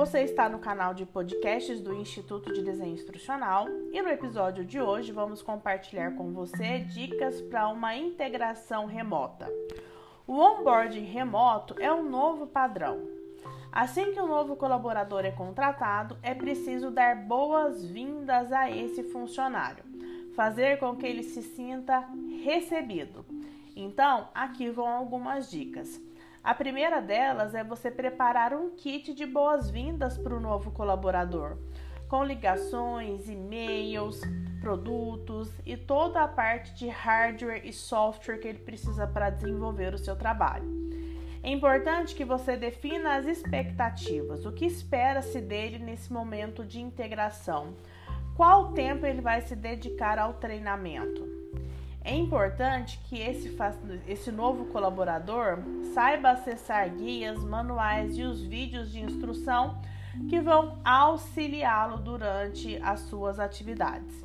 Você está no canal de podcasts do Instituto de Desenho Instrucional e no episódio de hoje vamos compartilhar com você dicas para uma integração remota. O onboarding remoto é um novo padrão. Assim que um novo colaborador é contratado, é preciso dar boas-vindas a esse funcionário, fazer com que ele se sinta recebido. Então, aqui vão algumas dicas. A primeira delas é você preparar um kit de boas-vindas para o novo colaborador, com ligações, e-mails, produtos e toda a parte de hardware e software que ele precisa para desenvolver o seu trabalho. É importante que você defina as expectativas, o que espera-se dele nesse momento de integração, qual tempo ele vai se dedicar ao treinamento. É importante que esse, esse novo colaborador saiba acessar guias, manuais e os vídeos de instrução que vão auxiliá-lo durante as suas atividades.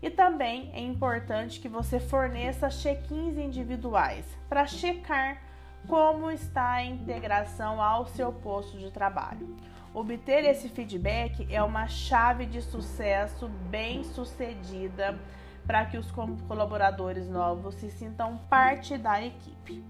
E também é importante que você forneça check-ins individuais para checar como está a integração ao seu posto de trabalho. Obter esse feedback é uma chave de sucesso bem sucedida para que os colaboradores novos se sintam parte da equipe.